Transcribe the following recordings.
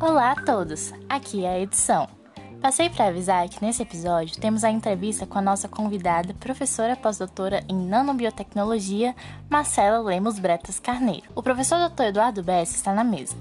Olá a todos, aqui é a edição. Passei para avisar que nesse episódio temos a entrevista com a nossa convidada, professora pós-doutora em nanobiotecnologia, Marcela Lemos Bretas Carneiro. O professor Dr. Eduardo Bess está na mesa.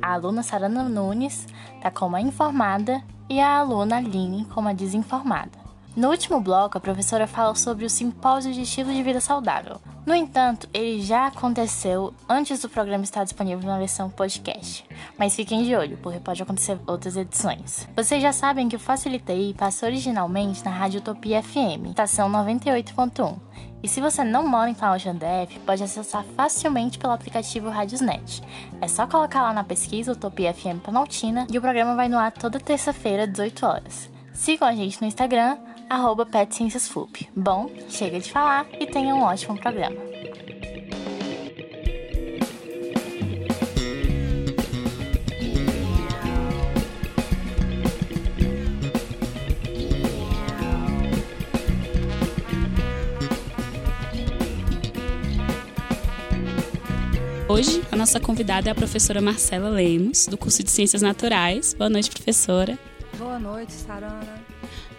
A aluna Sarana Nunes está como a informada e a aluna Aline como a desinformada. No último bloco, a professora fala sobre o simpósio de estilo de vida saudável. No entanto, ele já aconteceu antes do programa estar disponível na versão podcast. Mas fiquem de olho, porque pode acontecer outras edições. Vocês já sabem que o Facilitei passou originalmente na Rádio Utopia FM, estação 98.1. E se você não mora em Cláudia DF, pode acessar facilmente pelo aplicativo Radiosnet. É só colocar lá na pesquisa Utopia FM Planaltina e o programa vai no ar toda terça-feira, 18 horas. Sigam a gente no Instagram, arroba PetCiênciasFUP. Bom, chega de falar e tenha um ótimo programa. Hoje, a nossa convidada é a professora Marcela Lemos, do curso de Ciências Naturais. Boa noite, professora. Boa noite, Sarana.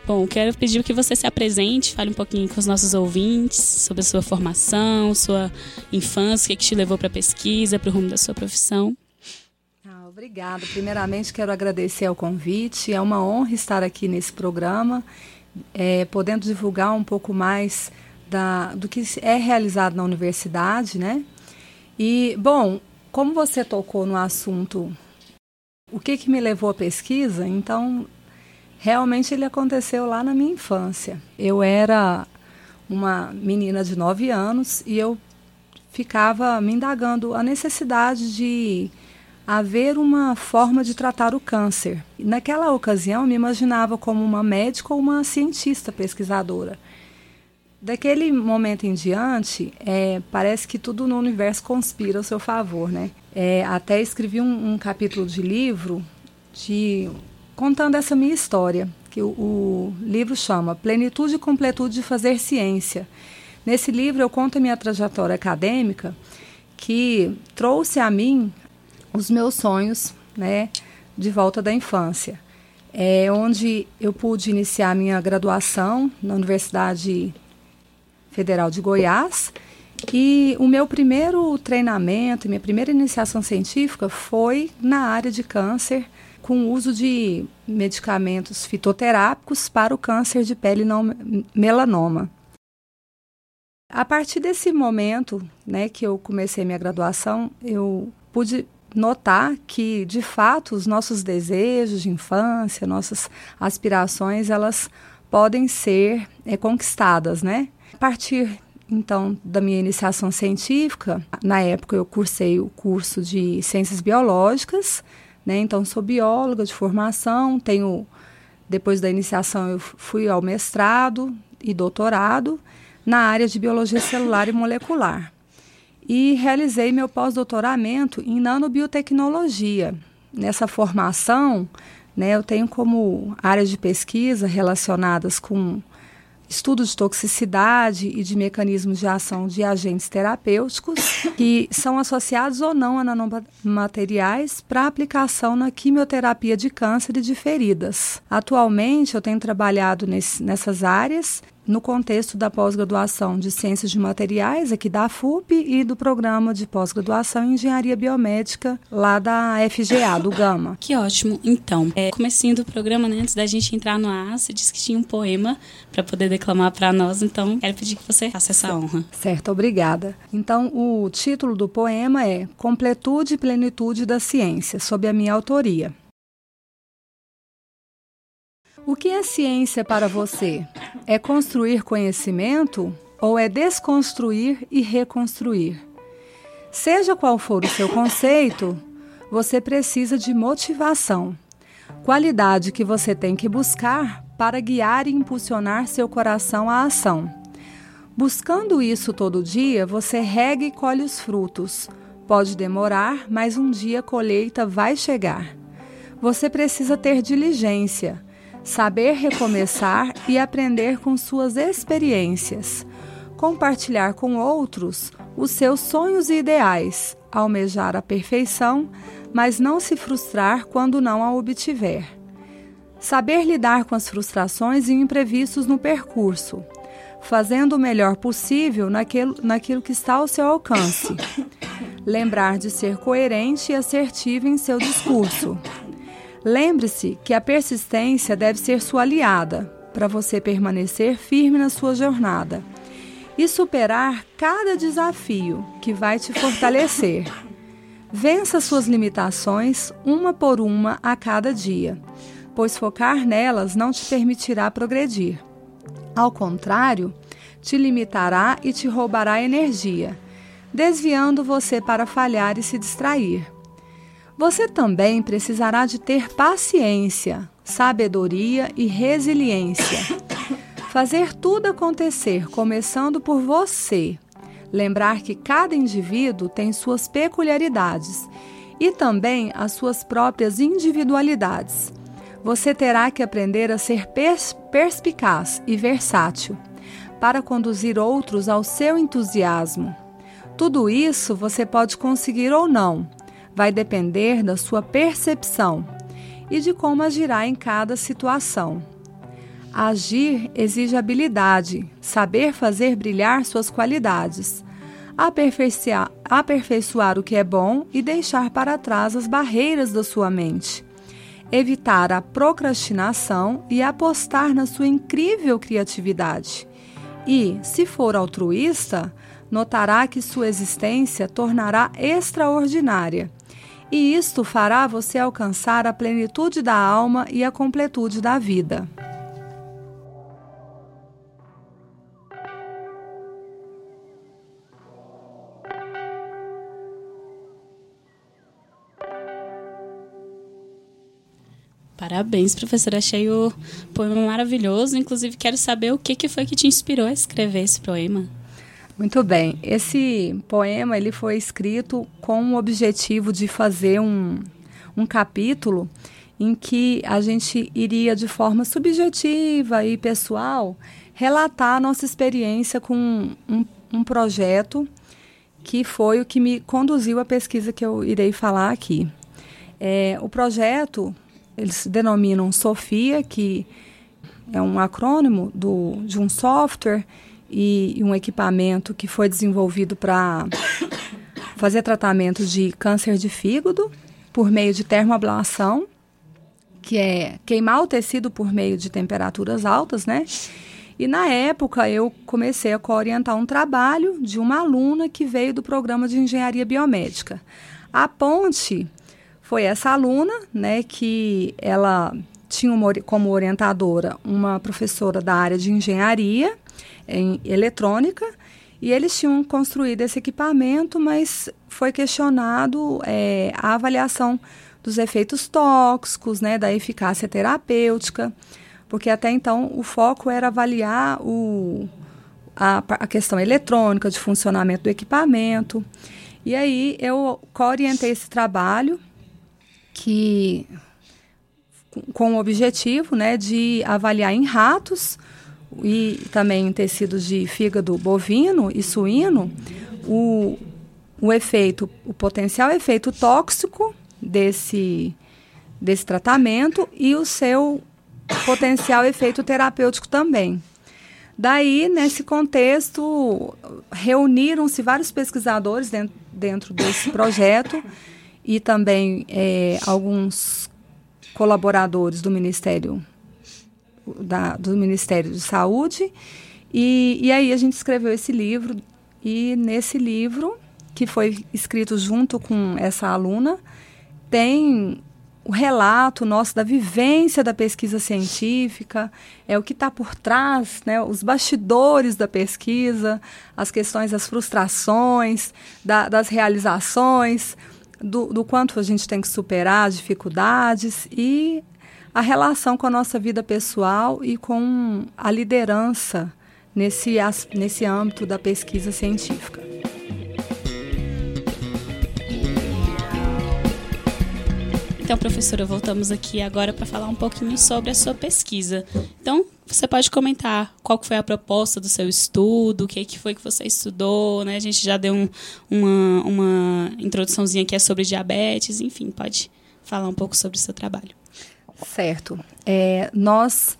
Bom, quero pedir que você se apresente, fale um pouquinho com os nossos ouvintes sobre a sua formação, sua infância, o que, é te levou para a pesquisa, para o rumo da sua profissão. Ah, obrigada. Primeiramente, quero agradecer ao convite. É uma honra estar aqui nesse programa, é, podendo divulgar um pouco mais da, do que é realizado na universidade, né? E, bom, como você tocou no assunto, o que, que me levou à pesquisa, então realmente ele aconteceu lá na minha infância. Eu era uma menina de 9 anos e eu ficava me indagando a necessidade de haver uma forma de tratar o câncer. Naquela ocasião, eu me imaginava como uma médica ou uma cientista pesquisadora. Daquele momento em diante, é, parece que tudo no universo conspira ao seu favor, né? É, até escrevi um, um capítulo de livro de contando essa minha história, que o, o livro chama Plenitude e Completude de Fazer Ciência. Nesse livro eu conto a minha trajetória acadêmica que trouxe a mim os meus sonhos, né, de volta da infância. É onde eu pude iniciar minha graduação na Universidade Federal de Goiás. E o meu primeiro treinamento, minha primeira iniciação científica foi na área de câncer com o uso de medicamentos fitoterápicos para o câncer de pele não melanoma. A partir desse momento, né, que eu comecei minha graduação, eu pude notar que, de fato, os nossos desejos de infância, nossas aspirações, elas podem ser é, conquistadas, né? A partir então da minha iniciação científica, na época eu cursei o curso de ciências biológicas né? Então, sou bióloga de formação, tenho depois da iniciação eu fui ao mestrado e doutorado na área de biologia celular e molecular. E realizei meu pós-doutoramento em nanobiotecnologia. Nessa formação, né, eu tenho como áreas de pesquisa relacionadas com estudo de toxicidade e de mecanismos de ação de agentes terapêuticos que são associados ou não a nanomateriais para aplicação na quimioterapia de câncer e de feridas. Atualmente, eu tenho trabalhado nesse, nessas áreas no contexto da pós-graduação de Ciências de Materiais, aqui da FUP, e do programa de pós-graduação em Engenharia Biomédica, lá da FGA, do Gama. Que ótimo. Então, é, comecinho do programa, né, antes da gente entrar no ar, você disse que tinha um poema para poder declamar para nós, então quero pedir que você faça essa honra. Certo, obrigada. Então, o título do poema é Completude e Plenitude da Ciência, sob a minha autoria. O que é ciência para você? É construir conhecimento ou é desconstruir e reconstruir? Seja qual for o seu conceito, você precisa de motivação, qualidade que você tem que buscar para guiar e impulsionar seu coração à ação. Buscando isso todo dia, você rega e colhe os frutos. Pode demorar, mas um dia a colheita vai chegar. Você precisa ter diligência saber recomeçar e aprender com suas experiências, compartilhar com outros os seus sonhos e ideais, almejar a perfeição, mas não se frustrar quando não a obtiver. Saber lidar com as frustrações e imprevistos no percurso, fazendo o melhor possível naquilo, naquilo que está ao seu alcance. Lembrar de ser coerente e assertivo em seu discurso. Lembre-se que a persistência deve ser sua aliada para você permanecer firme na sua jornada e superar cada desafio que vai te fortalecer. Vença suas limitações uma por uma a cada dia, pois focar nelas não te permitirá progredir. Ao contrário, te limitará e te roubará energia, desviando você para falhar e se distrair. Você também precisará de ter paciência, sabedoria e resiliência Fazer tudo acontecer, começando por você. Lembrar que cada indivíduo tem suas peculiaridades e também as suas próprias individualidades. Você terá que aprender a ser pers perspicaz e versátil para conduzir outros ao seu entusiasmo. Tudo isso você pode conseguir ou não, vai depender da sua percepção e de como agirá em cada situação. Agir exige habilidade, saber fazer brilhar suas qualidades, aperfeiçoar, aperfeiçoar o que é bom e deixar para trás as barreiras da sua mente. Evitar a procrastinação e apostar na sua incrível criatividade. E, se for altruísta, notará que sua existência tornará extraordinária. E isto fará você alcançar a plenitude da alma e a completude da vida. Parabéns, professora. Achei o poema maravilhoso. Inclusive, quero saber o que, que foi que te inspirou a escrever esse poema. Muito bem. Esse poema ele foi escrito com o objetivo de fazer um, um capítulo em que a gente iria, de forma subjetiva e pessoal, relatar a nossa experiência com um, um projeto que foi o que me conduziu à pesquisa que eu irei falar aqui. É, o projeto eles denominam Sofia, que é um acrônimo do, de um software e, um equipamento que foi desenvolvido para fazer tratamento de câncer de fígado por meio de termoablação, que é queimar o tecido por meio de temperaturas altas, né? E na época eu comecei a orientar um trabalho de uma aluna que veio do programa de engenharia biomédica. A ponte foi essa aluna, né, que ela tinha uma, como orientadora uma professora da área de engenharia em eletrônica e eles tinham construído esse equipamento, mas foi questionado é, a avaliação dos efeitos tóxicos, né, da eficácia terapêutica, porque até então o foco era avaliar o, a, a questão eletrônica de funcionamento do equipamento. E aí eu orientei esse trabalho que com o objetivo né, de avaliar em ratos e também em tecidos de fígado bovino e suíno o, o efeito, o potencial efeito tóxico desse, desse tratamento e o seu potencial efeito terapêutico também. Daí, nesse contexto, reuniram-se vários pesquisadores dentro, dentro desse projeto e também é, alguns colaboradores do Ministério da, do Ministério de Saúde. E, e aí a gente escreveu esse livro. E nesse livro que foi escrito junto com essa aluna tem o relato nosso da vivência da pesquisa científica, é o que está por trás, né, os bastidores da pesquisa, as questões das frustrações, da, das realizações, do, do quanto a gente tem que superar as dificuldades e a relação com a nossa vida pessoal e com a liderança nesse, nesse âmbito da pesquisa científica. Então, professora, voltamos aqui agora para falar um pouquinho sobre a sua pesquisa. Então, você pode comentar qual foi a proposta do seu estudo, o que, que foi que você estudou, né? A gente já deu um, uma, uma introduçãozinha que é sobre diabetes, enfim, pode falar um pouco sobre o seu trabalho. Certo. É, nós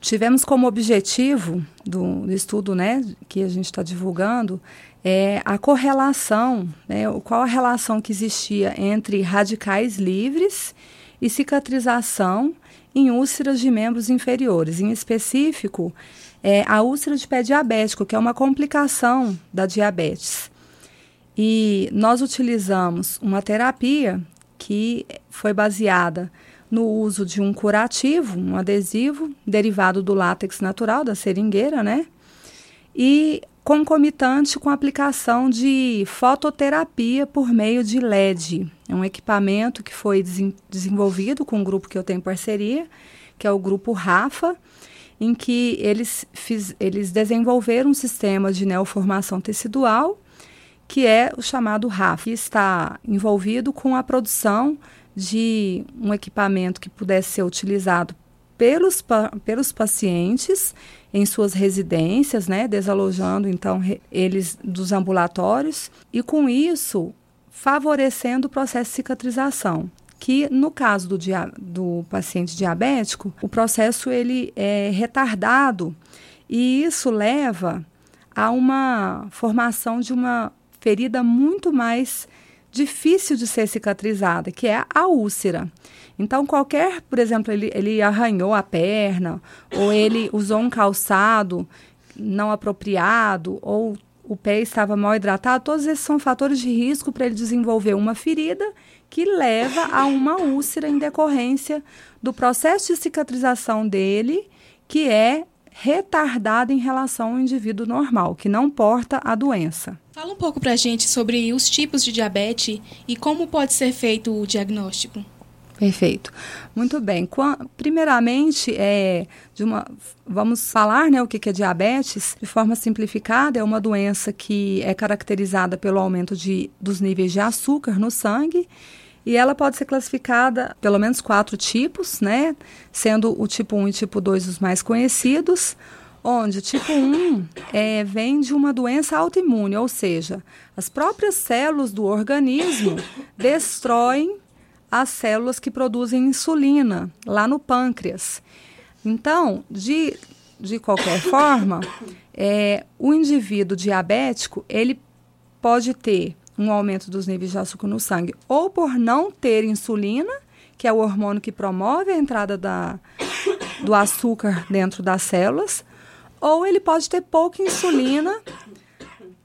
tivemos como objetivo do, do, estudo né, que a gente está divulgando é a correlação, né, qual a relação que existia entre radicais livres e cicatrização em úlceras de membros inferiores, em específico, é, a úlcera de pé diabético, que é uma complicação da diabetes. E nós utilizamos uma terapia que foi baseada no uso de um curativo, um adesivo derivado do látex natural da seringueira, né? E concomitante com a aplicação de fototerapia por meio de LED. É um equipamento que foi desenvolvido com um grupo que eu tenho parceria, que é o grupo RAFA, em que eles, fiz, eles desenvolveram um sistema de neoformação tecidual, que é o chamado RAFA, que está envolvido com a produção de um equipamento que pudesse ser utilizado pelos, pelos pacientes em suas residências, né, desalojando então eles dos ambulatórios e com isso favorecendo o processo de cicatrização. Que no caso do, dia, do paciente diabético, o processo ele é retardado e isso leva a uma formação de uma ferida muito mais difícil de ser cicatrizada, que é a úlcera. Então, qualquer, por exemplo, ele, ele arranhou a perna, ou ele usou um calçado não apropriado, ou o pé estava mal hidratado, todos esses são fatores de risco para ele desenvolver uma ferida que leva a uma úlcera em decorrência do processo de cicatrização dele, que é retardado em relação ao indivíduo normal, que não porta a doença. Fala um pouco para a gente sobre os tipos de diabetes e como pode ser feito o diagnóstico. Perfeito. Muito bem. Primeiramente, é, de uma, vamos falar né, o que é diabetes. De forma simplificada, é uma doença que é caracterizada pelo aumento de, dos níveis de açúcar no sangue. E ela pode ser classificada pelo menos quatro tipos, né? Sendo o tipo 1 e tipo 2 os mais conhecidos, onde o tipo 1 é, vem de uma doença autoimune, ou seja, as próprias células do organismo destroem as células que produzem insulina lá no pâncreas. Então, de, de qualquer forma, é, o indivíduo diabético ele pode ter um aumento dos níveis de açúcar no sangue ou por não ter insulina, que é o hormônio que promove a entrada da, do açúcar dentro das células, ou ele pode ter pouca insulina,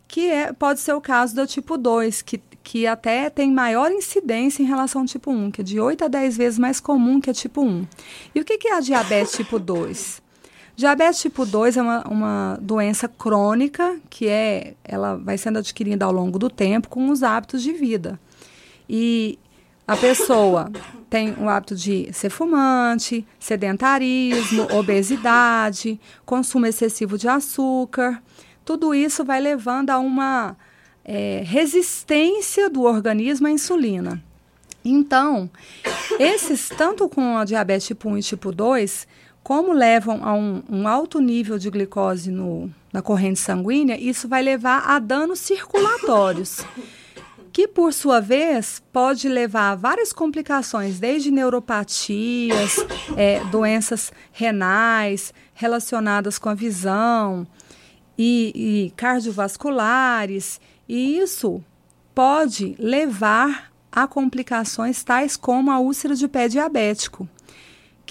que é, pode ser o caso do tipo 2, que que até tem maior incidência em relação ao tipo 1, que é de 8 a 10 vezes mais comum que a tipo 1. E o que é a diabetes tipo 2? Diabetes tipo 2 é uma, uma doença crônica que é, ela vai sendo adquirida ao longo do tempo com os hábitos de vida. E a pessoa tem o hábito de ser fumante, sedentarismo, obesidade, consumo excessivo de açúcar. Tudo isso vai levando a uma é, resistência do organismo à insulina. Então, esses, tanto com a diabetes tipo 1 e tipo 2, como levam a um, um alto nível de glicose no, na corrente sanguínea, isso vai levar a danos circulatórios, que por sua vez pode levar a várias complicações, desde neuropatias, é, doenças renais relacionadas com a visão e, e cardiovasculares e isso pode levar a complicações tais como a úlcera de pé diabético,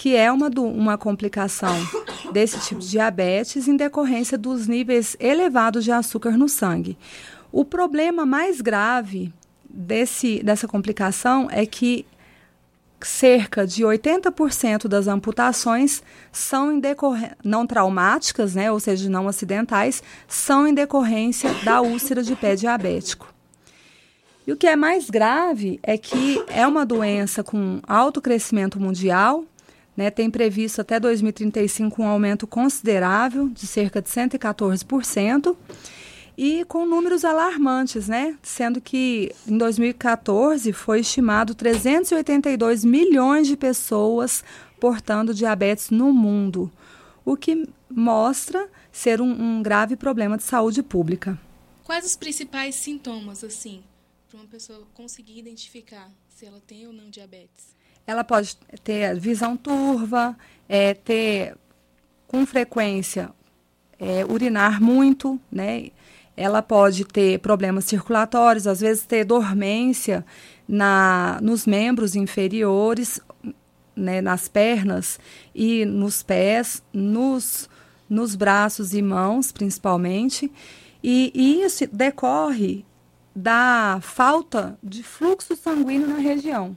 que é uma, do, uma complicação desse tipo de diabetes em decorrência dos níveis elevados de açúcar no sangue. O problema mais grave desse, dessa complicação é que cerca de 80% das amputações são em não traumáticas, né, ou seja, não acidentais, são em decorrência da úlcera de pé diabético. E o que é mais grave é que é uma doença com alto crescimento mundial, né, tem previsto até 2035 um aumento considerável de cerca de 114% e com números alarmantes, né? Sendo que em 2014 foi estimado 382 milhões de pessoas portando diabetes no mundo, o que mostra ser um, um grave problema de saúde pública. Quais os principais sintomas, assim, para uma pessoa conseguir identificar se ela tem ou não diabetes? Ela pode ter visão turva, é, ter com frequência é, urinar muito, né? Ela pode ter problemas circulatórios, às vezes ter dormência na, nos membros inferiores, né, nas pernas e nos pés, nos, nos braços e mãos, principalmente. E, e isso decorre da falta de fluxo sanguíneo na região.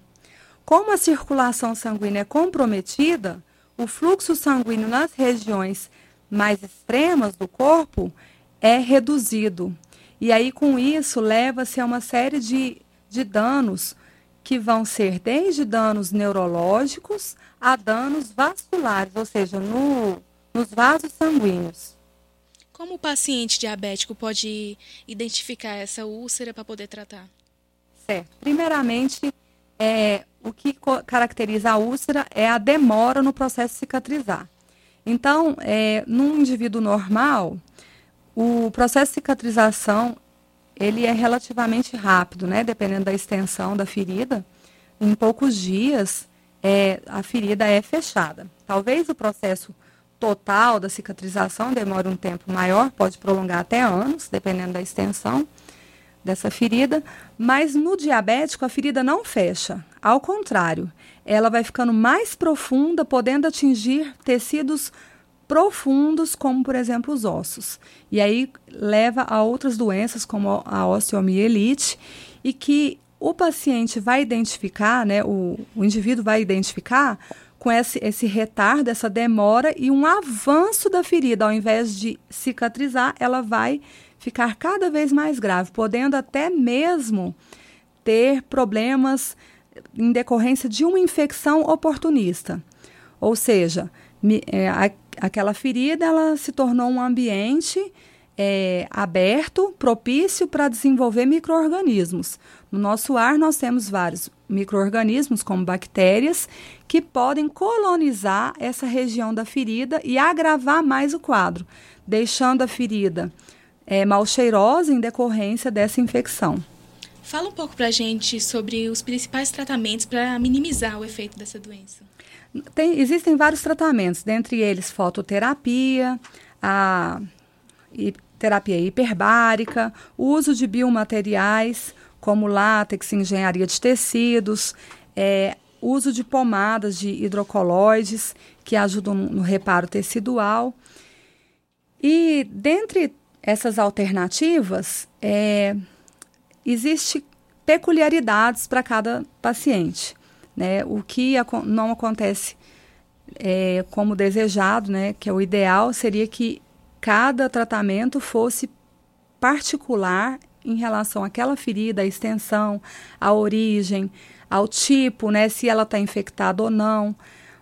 Como a circulação sanguínea é comprometida, o fluxo sanguíneo nas regiões mais extremas do corpo é reduzido. E aí, com isso, leva-se a uma série de, de danos que vão ser desde danos neurológicos a danos vasculares, ou seja, no, nos vasos sanguíneos. Como o paciente diabético pode identificar essa úlcera para poder tratar? Certo. Primeiramente, é, o que caracteriza a úlcera é a demora no processo de cicatrizar. Então, é, num indivíduo normal, o processo de cicatrização ele é relativamente rápido, né? Dependendo da extensão da ferida, em poucos dias é, a ferida é fechada. Talvez o processo total da cicatrização demore um tempo maior, pode prolongar até anos, dependendo da extensão dessa ferida, mas no diabético a ferida não fecha. Ao contrário, ela vai ficando mais profunda, podendo atingir tecidos profundos, como por exemplo os ossos. E aí leva a outras doenças, como a osteomielite, e que o paciente vai identificar, né, o, o indivíduo vai identificar com esse, esse retardo, essa demora e um avanço da ferida. Ao invés de cicatrizar, ela vai ficar cada vez mais grave, podendo até mesmo ter problemas em decorrência de uma infecção oportunista. Ou seja, é, a, aquela ferida ela se tornou um ambiente é, aberto, propício para desenvolver micro-organismos. No nosso ar, nós temos vários micro-organismos, como bactérias, que podem colonizar essa região da ferida e agravar mais o quadro, deixando a ferida é, mal cheirosa em decorrência dessa infecção. Fala um pouco para a gente sobre os principais tratamentos para minimizar o efeito dessa doença. Tem, existem vários tratamentos, dentre eles fototerapia, a terapia hiperbárica, o uso de biomateriais como látex, engenharia de tecidos, é, uso de pomadas de hidrocoloides que ajudam no reparo tecidual. E dentre essas alternativas, é, existe peculiaridades para cada paciente. Né? O que não acontece é, como desejado, né? que é o ideal, seria que cada tratamento fosse particular em relação àquela ferida, à extensão, à origem, ao tipo, né, se ela está infectada ou não.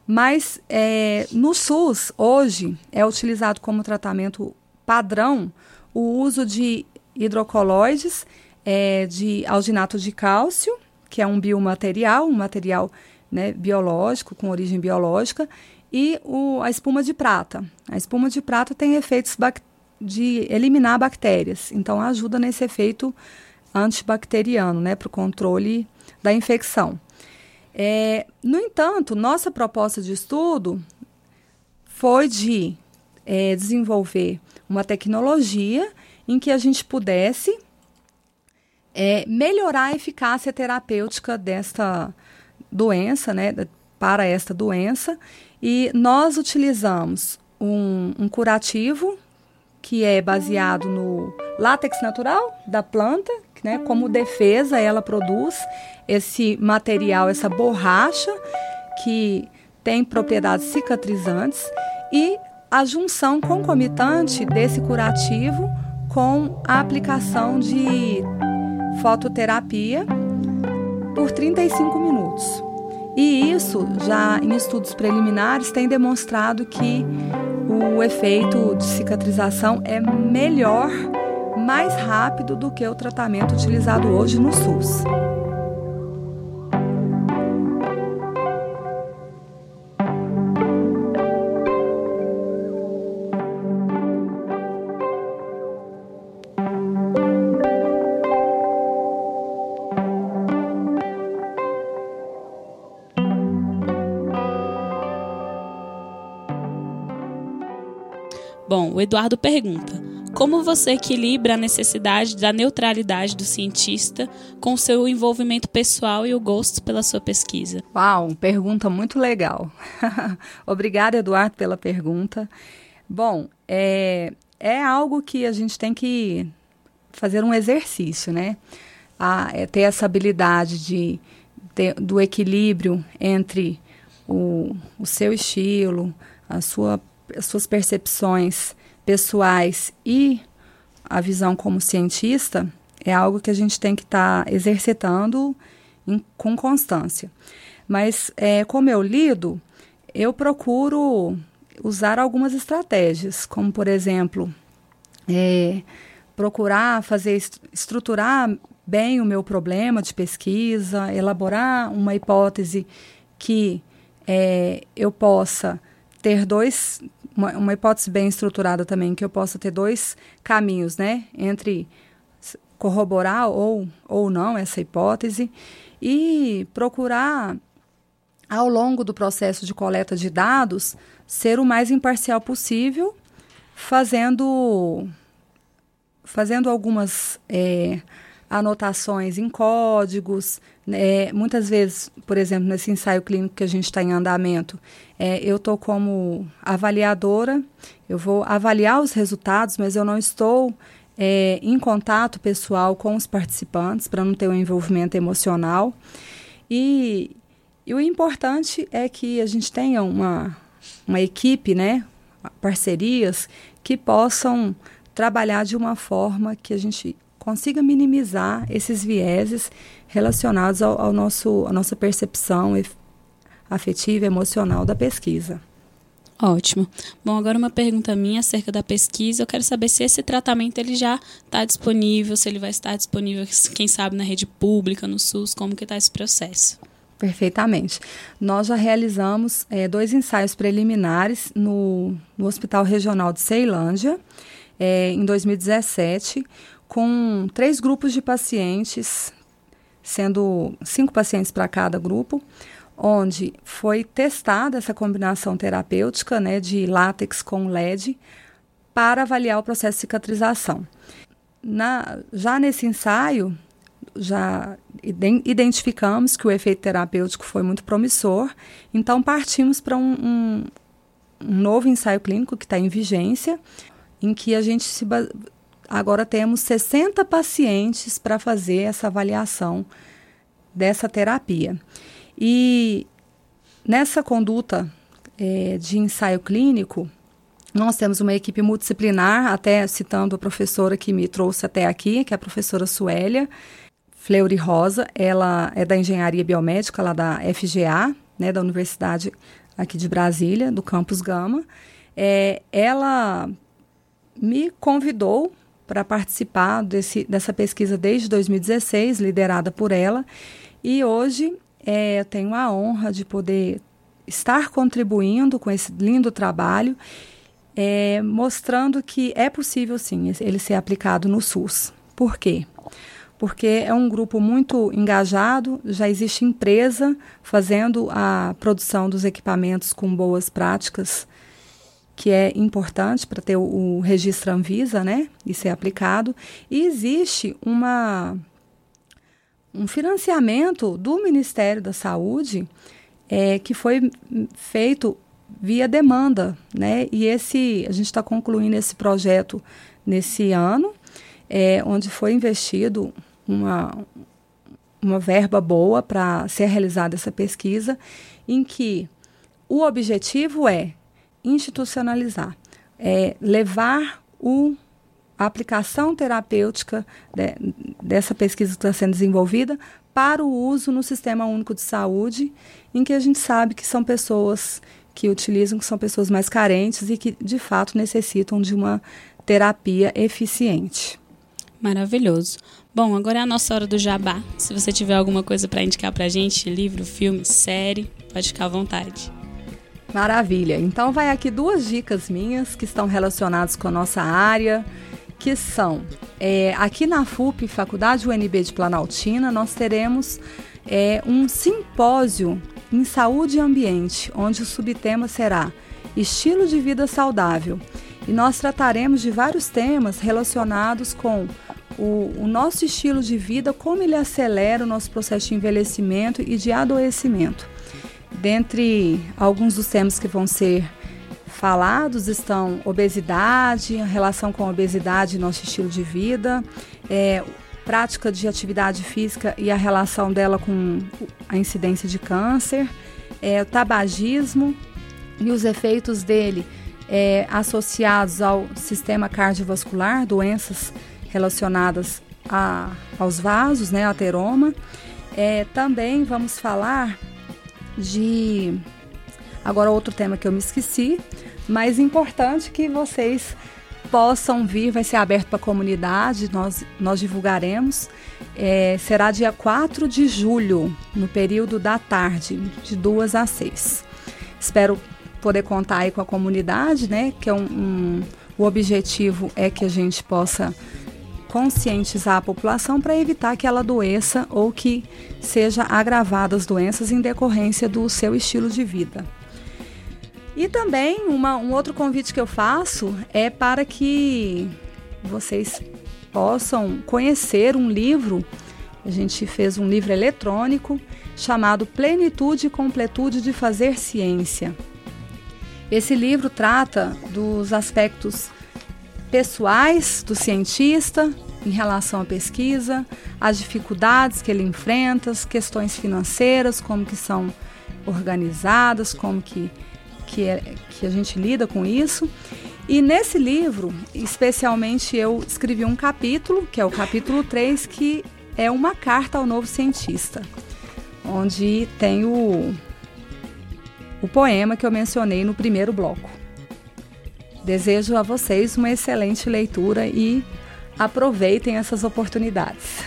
Mas é, no SUS, hoje, é utilizado como tratamento padrão o uso de hidrocoloides, é, de alginato de cálcio, que é um biomaterial, um material né, biológico, com origem biológica, e o, a espuma de prata. A espuma de prata tem efeitos de eliminar bactérias, então ajuda nesse efeito antibacteriano, né, para o controle da infecção. É, no entanto, nossa proposta de estudo foi de é, desenvolver uma tecnologia em que a gente pudesse é, melhorar a eficácia terapêutica desta doença, né, para esta doença, e nós utilizamos um, um curativo que é baseado no látex natural da planta, né, como defesa ela produz esse material, essa borracha que tem propriedades cicatrizantes e a junção concomitante desse curativo com a aplicação de fototerapia por 35 minutos. E isso, já em estudos preliminares, tem demonstrado que o efeito de cicatrização é melhor, mais rápido do que o tratamento utilizado hoje no SUS. Eduardo pergunta: como você equilibra a necessidade da neutralidade do cientista com o seu envolvimento pessoal e o gosto pela sua pesquisa? Uau, pergunta muito legal. Obrigada, Eduardo, pela pergunta. Bom, é, é algo que a gente tem que fazer um exercício, né? A, é ter essa habilidade de, ter, do equilíbrio entre o, o seu estilo, a sua, as suas percepções pessoais e a visão como cientista é algo que a gente tem que estar tá exercitando em, com constância. Mas é, como eu lido, eu procuro usar algumas estratégias, como por exemplo, é, procurar fazer estruturar bem o meu problema de pesquisa, elaborar uma hipótese que é, eu possa ter dois uma, uma hipótese bem estruturada também, que eu possa ter dois caminhos, né? Entre corroborar ou, ou não essa hipótese e procurar, ao longo do processo de coleta de dados, ser o mais imparcial possível, fazendo, fazendo algumas é, anotações em códigos. Né? Muitas vezes, por exemplo, nesse ensaio clínico que a gente está em andamento, é, eu estou como avaliadora, eu vou avaliar os resultados, mas eu não estou é, em contato pessoal com os participantes para não ter um envolvimento emocional. E, e o importante é que a gente tenha uma, uma equipe, né, parcerias que possam trabalhar de uma forma que a gente consiga minimizar esses vieses relacionados ao, ao nosso, à nossa percepção afetiva e emocional da pesquisa. Ótimo. Bom, agora uma pergunta minha acerca da pesquisa. Eu quero saber se esse tratamento ele já está disponível, se ele vai estar disponível, quem sabe, na rede pública, no SUS, como que está esse processo? Perfeitamente. Nós já realizamos é, dois ensaios preliminares no, no Hospital Regional de Ceilândia, é, em 2017, com três grupos de pacientes, sendo cinco pacientes para cada grupo, onde foi testada essa combinação terapêutica né, de látex com LED para avaliar o processo de cicatrização. Na, já nesse ensaio, já identificamos que o efeito terapêutico foi muito promissor, então partimos para um, um, um novo ensaio clínico que está em vigência, em que a gente se Agora temos 60 pacientes para fazer essa avaliação dessa terapia. E nessa conduta é, de ensaio clínico, nós temos uma equipe multidisciplinar, até citando a professora que me trouxe até aqui, que é a professora Suélia Fleury Rosa. Ela é da Engenharia Biomédica, lá da FGA, né, da Universidade aqui de Brasília, do Campus Gama. É, ela me convidou para participar desse, dessa pesquisa desde 2016, liderada por ela. E hoje é, eu tenho a honra de poder estar contribuindo com esse lindo trabalho, é, mostrando que é possível sim ele ser aplicado no SUS. Por quê? Porque é um grupo muito engajado, já existe empresa fazendo a produção dos equipamentos com boas práticas que é importante para ter o, o, registro Anvisa, né, e ser aplicado. E existe uma um financiamento do Ministério da Saúde é, que foi feito via demanda, né? E esse a gente está concluindo esse projeto nesse ano, é, onde foi investido uma uma verba boa para ser realizada essa pesquisa, em que o objetivo é institucionalizar, é levar o, a aplicação terapêutica de, dessa pesquisa que está sendo desenvolvida para o uso no Sistema Único de Saúde, em que a gente sabe que são pessoas que utilizam, que são pessoas mais carentes e que, de fato, necessitam de uma terapia eficiente. Maravilhoso. Bom, agora é a nossa hora do jabá. Se você tiver alguma coisa para indicar para a gente, livro, filme, série, pode ficar à vontade. Maravilha. Então vai aqui duas dicas minhas que estão relacionadas com a nossa área, que são é, aqui na FUP, Faculdade UNB de Planaltina, nós teremos é, um simpósio em saúde e ambiente, onde o subtema será estilo de vida saudável. E nós trataremos de vários temas relacionados com o, o, nosso estilo de vida, como ele acelera o nosso processo de envelhecimento e de adoecimento. Dentre alguns dos temas que vão ser falados estão obesidade, relação com a obesidade e nosso estilo de vida, é, prática de atividade física e a relação dela com a incidência de câncer, é, o tabagismo e os efeitos dele é, associados ao sistema cardiovascular, doenças relacionadas a, aos vasos, né, ateroma. É, também vamos falar de agora outro tema que eu me esqueci, mas importante que vocês possam vir, vai ser aberto para a comunidade, nós, nós divulgaremos. É, será dia 4 de julho, no período da tarde, de 2 às 6. Espero poder contar aí com a comunidade, né? Que é um, um o objetivo é que a gente possa conscientizar a população para evitar que ela adoeça ou que seja agravada as doenças em decorrência do seu estilo de vida. E também uma, um outro convite que eu faço é para que vocês possam conhecer um livro. A gente fez um livro eletrônico chamado Plenitude e Completude de Fazer Ciência. Esse livro trata dos aspectos pessoais do cientista em relação à pesquisa, as dificuldades que ele enfrenta, as questões financeiras, como que são organizadas, como que que, é, que a gente lida com isso. E nesse livro, especialmente, eu escrevi um capítulo, que é o capítulo 3, que é uma carta ao novo cientista, onde tem o, o poema que eu mencionei no primeiro bloco. Desejo a vocês uma excelente leitura e aproveitem essas oportunidades.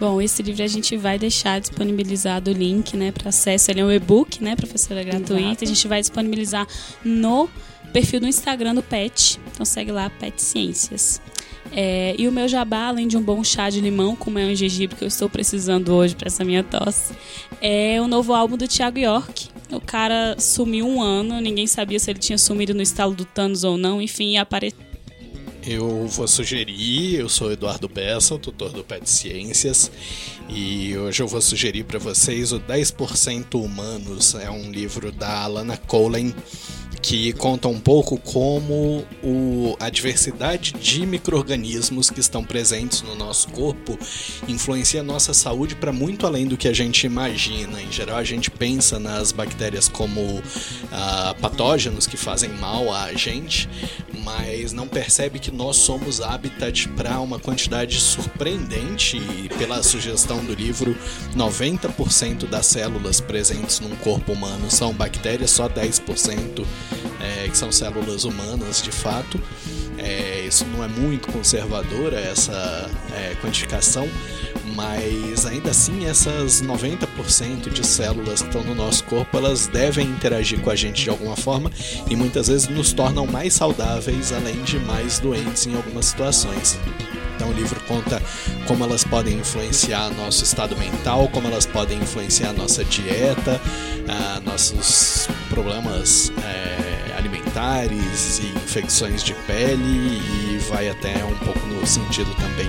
Bom, esse livro a gente vai deixar disponibilizado o link, né, para acesso. Ele é um e-book, né, professora gratuito. Exato. A gente vai disponibilizar no perfil do Instagram do PET. Então segue lá, PET Ciências. É, e o meu jabá, além de um bom chá de limão com mel e gengibre que eu estou precisando hoje para essa minha tosse, é o novo álbum do Thiago York. O cara sumiu um ano, ninguém sabia se ele tinha sumido no estalo do Thanos ou não, enfim, apareceu eu vou sugerir, eu sou Eduardo Bessa, tutor do Pet Ciências, e hoje eu vou sugerir para vocês o 10% Humanos, é um livro da Alana Colen que conta um pouco como o, a diversidade de micro-organismos que estão presentes no nosso corpo influencia a nossa saúde para muito além do que a gente imagina. Em geral, a gente pensa nas bactérias como ah, patógenos que fazem mal a gente, mas não percebe que nós somos habitat para uma quantidade surpreendente e pela sugestão do livro, 90% das células presentes num corpo humano são bactérias, só 10% é, que são células humanas de fato. É, isso não é muito conservadora essa é, quantificação, mas ainda assim essas 90% de células que estão no nosso corpo elas devem interagir com a gente de alguma forma e muitas vezes nos tornam mais saudáveis além de mais doentes em algumas situações. Então o livro conta como elas podem influenciar nosso estado mental, como elas podem influenciar nossa dieta, uh, nossos problemas uh, alimentares e infecções de pele e vai até um pouco no sentido também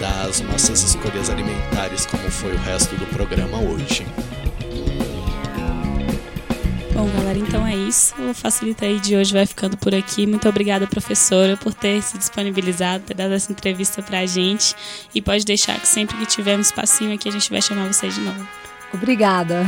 das nossas escolhas alimentares, como foi o resto do programa hoje. Bom, galera, então é isso. O Facilita aí de hoje vai ficando por aqui. Muito obrigada, professora, por ter se disponibilizado, ter dado essa entrevista pra gente. E pode deixar que sempre que tiver um espacinho aqui, a gente vai chamar você de novo. Obrigada.